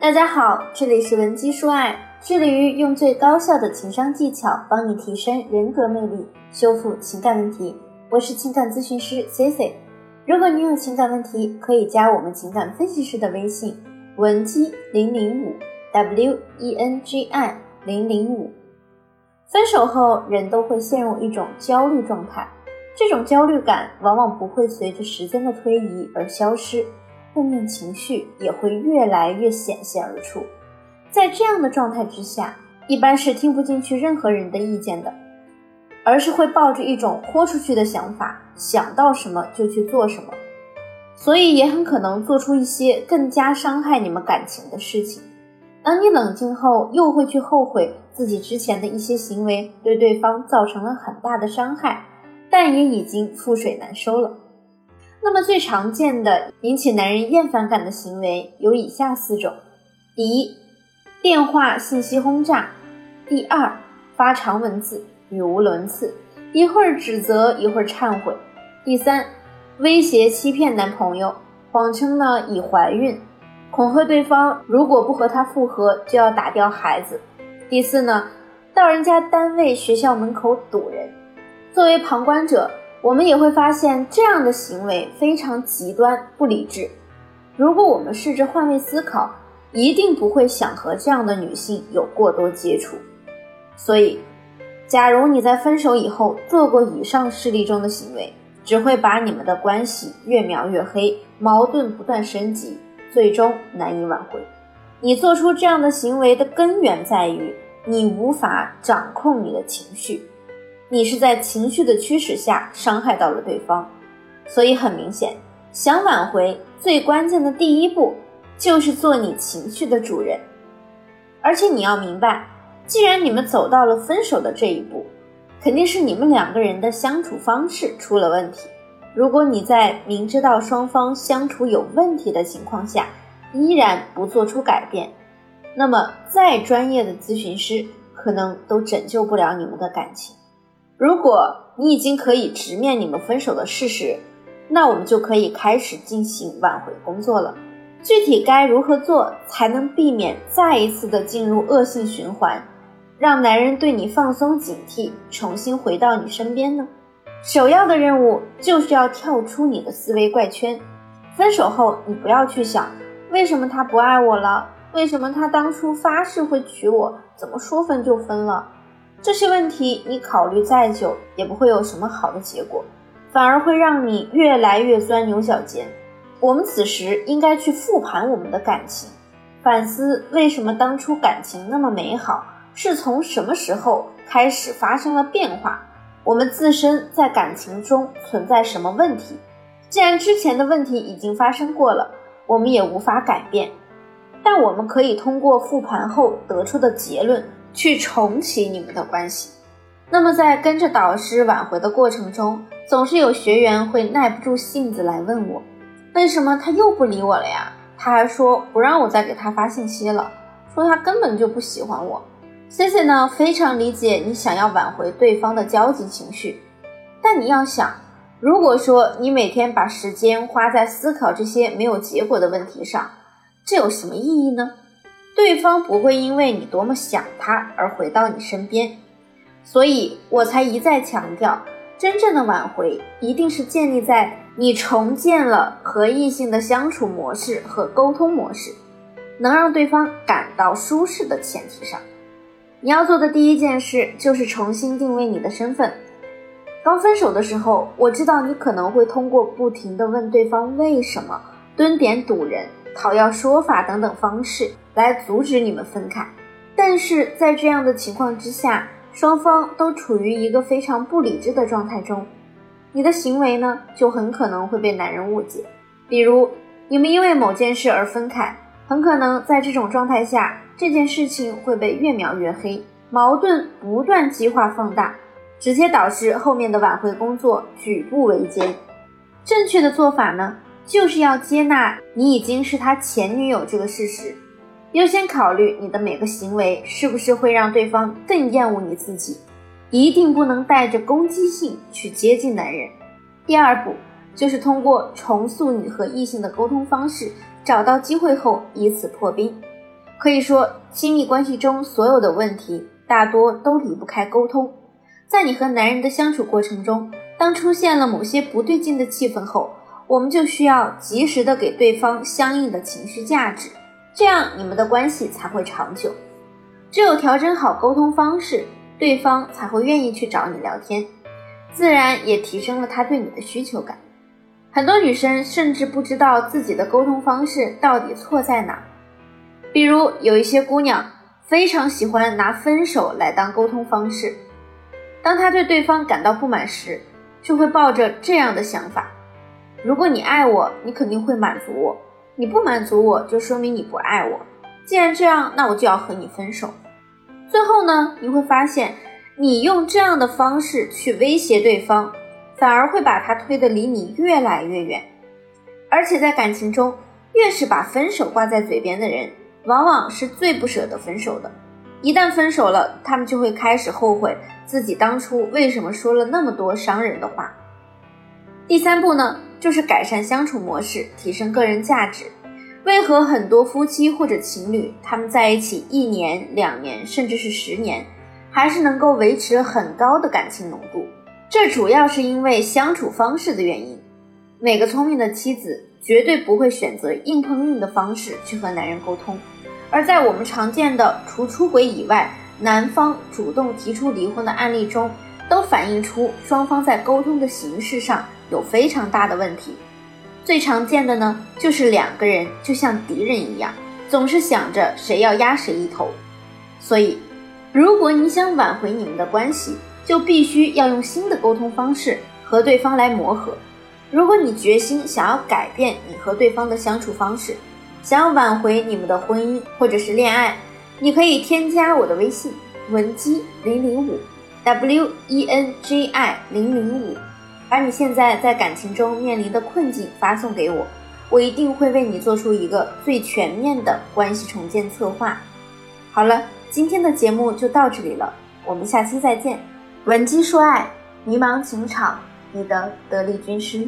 大家好，这里是文姬说爱，致力于用最高效的情商技巧帮你提升人格魅力，修复情感问题。我是情感咨询师 C C。如果你有情感问题，可以加我们情感分析师的微信文姬零零五 W E N G I 零零五。分手后，人都会陷入一种焦虑状态，这种焦虑感往往不会随着时间的推移而消失。负面情绪也会越来越显现而出，在这样的状态之下，一般是听不进去任何人的意见的，而是会抱着一种豁出去的想法，想到什么就去做什么，所以也很可能做出一些更加伤害你们感情的事情。当你冷静后，又会去后悔自己之前的一些行为对对方造成了很大的伤害，但也已经覆水难收了。那么最常见的引起男人厌烦感的行为有以下四种：第一，电话信息轰炸；第二，发长文字，语无伦次，一会儿指责，一会儿忏悔；第三，威胁欺骗男朋友，谎称呢已怀孕，恐吓对方如果不和他复合就要打掉孩子；第四呢，到人家单位、学校门口堵人。作为旁观者。我们也会发现这样的行为非常极端不理智。如果我们试着换位思考，一定不会想和这样的女性有过多接触。所以，假如你在分手以后做过以上事例中的行为，只会把你们的关系越描越黑，矛盾不断升级，最终难以挽回。你做出这样的行为的根源在于你无法掌控你的情绪。你是在情绪的驱使下伤害到了对方，所以很明显，想挽回最关键的第一步就是做你情绪的主人。而且你要明白，既然你们走到了分手的这一步，肯定是你们两个人的相处方式出了问题。如果你在明知道双方相处有问题的情况下，依然不做出改变，那么再专业的咨询师可能都拯救不了你们的感情。如果你已经可以直面你们分手的事实，那我们就可以开始进行挽回工作了。具体该如何做才能避免再一次的进入恶性循环，让男人对你放松警惕，重新回到你身边呢？首要的任务就是要跳出你的思维怪圈。分手后，你不要去想为什么他不爱我了，为什么他当初发誓会娶我，怎么说分就分了。这些问题你考虑再久也不会有什么好的结果，反而会让你越来越钻牛角尖。我们此时应该去复盘我们的感情，反思为什么当初感情那么美好，是从什么时候开始发生了变化？我们自身在感情中存在什么问题？既然之前的问题已经发生过了，我们也无法改变，但我们可以通过复盘后得出的结论。去重启你们的关系。那么，在跟着导师挽回的过程中，总是有学员会耐不住性子来问我，为什么他又不理我了呀？他还说不让我再给他发信息了，说他根本就不喜欢我。C C 呢，非常理解你想要挽回对方的焦急情绪，但你要想，如果说你每天把时间花在思考这些没有结果的问题上，这有什么意义呢？对方不会因为你多么想他而回到你身边，所以我才一再强调，真正的挽回一定是建立在你重建了和异性的相处模式和沟通模式，能让对方感到舒适的前提上。你要做的第一件事就是重新定位你的身份。刚分手的时候，我知道你可能会通过不停的问对方为什么、蹲点堵人、讨要说法等等方式。来阻止你们分开，但是在这样的情况之下，双方都处于一个非常不理智的状态中，你的行为呢就很可能会被男人误解。比如你们因为某件事而分开，很可能在这种状态下，这件事情会被越描越黑，矛盾不断激化放大，直接导致后面的挽回工作举步维艰。正确的做法呢，就是要接纳你已经是他前女友这个事实。优先考虑你的每个行为是不是会让对方更厌恶你自己，一定不能带着攻击性去接近男人。第二步就是通过重塑你和异性的沟通方式，找到机会后以此破冰。可以说，亲密关系中所有的问题大多都离不开沟通。在你和男人的相处过程中，当出现了某些不对劲的气氛后，我们就需要及时的给对方相应的情绪价值，这样你们的关系才会长久。只有调整好沟通方式，对方才会愿意去找你聊天，自然也提升了他对你的需求感。很多女生甚至不知道自己的沟通方式到底错在哪。比如有一些姑娘非常喜欢拿分手来当沟通方式，当她对对方感到不满时，就会抱着这样的想法：如果你爱我，你肯定会满足我；你不满足我，就说明你不爱我。既然这样，那我就要和你分手。最后呢，你会发现，你用这样的方式去威胁对方，反而会把他推得离你越来越远。而且在感情中，越是把分手挂在嘴边的人。往往是最不舍得分手的，一旦分手了，他们就会开始后悔自己当初为什么说了那么多伤人的话。第三步呢，就是改善相处模式，提升个人价值。为何很多夫妻或者情侣他们在一起一年、两年，甚至是十年，还是能够维持很高的感情浓度？这主要是因为相处方式的原因。每个聪明的妻子。绝对不会选择硬碰硬的方式去和男人沟通，而在我们常见的除出轨以外，男方主动提出离婚的案例中，都反映出双方在沟通的形式上有非常大的问题。最常见的呢，就是两个人就像敌人一样，总是想着谁要压谁一头。所以，如果你想挽回你们的关系，就必须要用新的沟通方式和对方来磨合。如果你决心想要改变你和对方的相处方式，想要挽回你们的婚姻或者是恋爱，你可以添加我的微信文姬零零五 w e n j i 零零五，把你现在在感情中面临的困境发送给我，我一定会为你做出一个最全面的关系重建策划。好了，今天的节目就到这里了，我们下期再见。文姬说爱，迷茫情场。你的得力军师。